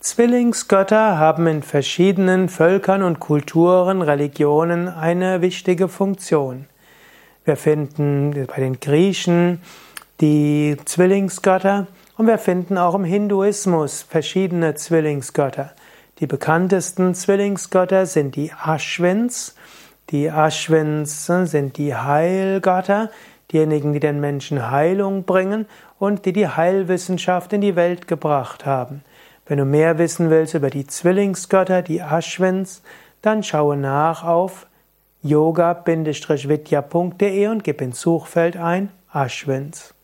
Zwillingsgötter haben in verschiedenen Völkern und Kulturen, Religionen eine wichtige Funktion. Wir finden bei den Griechen die Zwillingsgötter und wir finden auch im Hinduismus verschiedene Zwillingsgötter. Die bekanntesten Zwillingsgötter sind die Ashwins. Die Ashwins sind die Heilgötter, diejenigen, die den Menschen Heilung bringen und die die Heilwissenschaft in die Welt gebracht haben. Wenn du mehr wissen willst über die Zwillingsgötter, die Ashwins, dann schaue nach auf yoga-vidya.de und gib ins Suchfeld ein Ashwins.